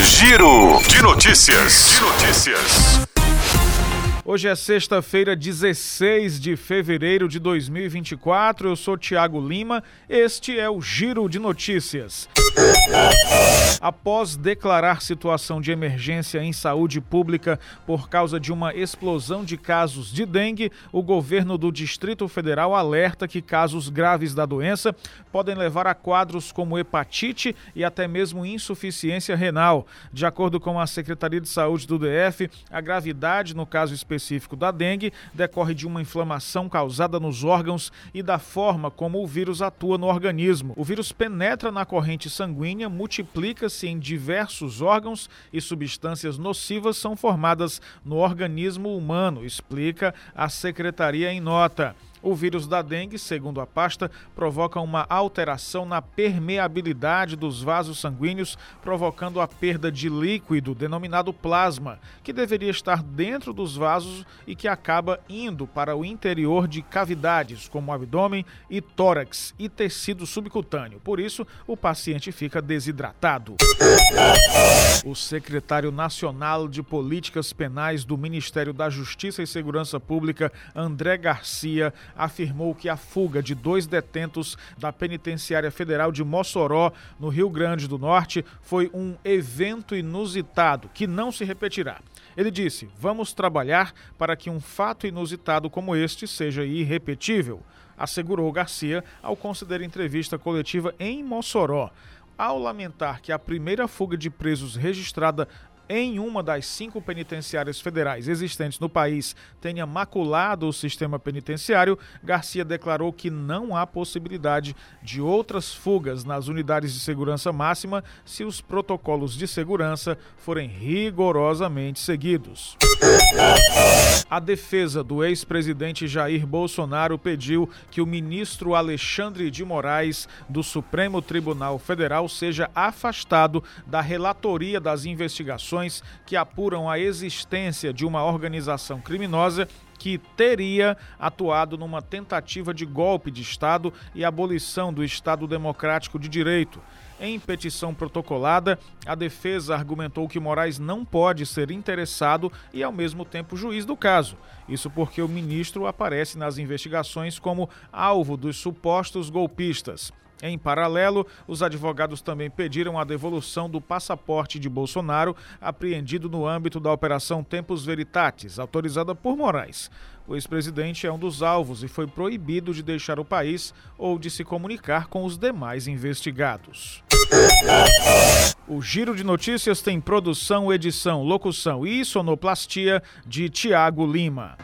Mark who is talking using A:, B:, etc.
A: Giro de notícias. De notícias.
B: Hoje é sexta-feira, 16 de fevereiro de 2024. Eu sou Tiago Lima. Este é o Giro de Notícias. Após declarar situação de emergência em saúde pública por causa de uma explosão de casos de dengue, o governo do Distrito Federal alerta que casos graves da doença podem levar a quadros como hepatite e até mesmo insuficiência renal. De acordo com a Secretaria de Saúde do DF, a gravidade no caso específico específico da dengue decorre de uma inflamação causada nos órgãos e da forma como o vírus atua no organismo. O vírus penetra na corrente sanguínea, multiplica-se em diversos órgãos e substâncias nocivas são formadas no organismo humano, explica a secretaria em nota. O vírus da dengue, segundo a pasta, provoca uma alteração na permeabilidade dos vasos sanguíneos, provocando a perda de líquido denominado plasma, que deveria estar dentro dos vasos e que acaba indo para o interior de cavidades, como abdômen e tórax e tecido subcutâneo. Por isso, o paciente fica desidratado. O secretário nacional de Políticas Penais do Ministério da Justiça e Segurança Pública, André Garcia, afirmou que a fuga de dois detentos da Penitenciária Federal de Mossoró, no Rio Grande do Norte, foi um evento inusitado que não se repetirá. Ele disse: Vamos trabalhar para que um fato inusitado como este seja irrepetível, assegurou Garcia ao conceder entrevista coletiva em Mossoró ao lamentar que a primeira fuga de presos registrada em uma das cinco penitenciárias federais existentes no país tenha maculado o sistema penitenciário, Garcia declarou que não há possibilidade de outras fugas nas unidades de segurança máxima se os protocolos de segurança forem rigorosamente seguidos. A defesa do ex-presidente Jair Bolsonaro pediu que o ministro Alexandre de Moraes, do Supremo Tribunal Federal, seja afastado da relatoria das investigações que apuram a existência de uma organização criminosa que teria atuado numa tentativa de golpe de Estado e abolição do Estado Democrático de Direito. Em petição protocolada, a defesa argumentou que Moraes não pode ser interessado e, ao mesmo tempo, juiz do caso. Isso porque o ministro aparece nas investigações como alvo dos supostos golpistas. Em paralelo, os advogados também pediram a devolução do passaporte de Bolsonaro, apreendido no âmbito da Operação Tempos Veritatis, autorizada por Moraes. O ex-presidente é um dos alvos e foi proibido de deixar o país ou de se comunicar com os demais investigados. O Giro de Notícias tem produção, edição, locução e sonoplastia de Tiago Lima.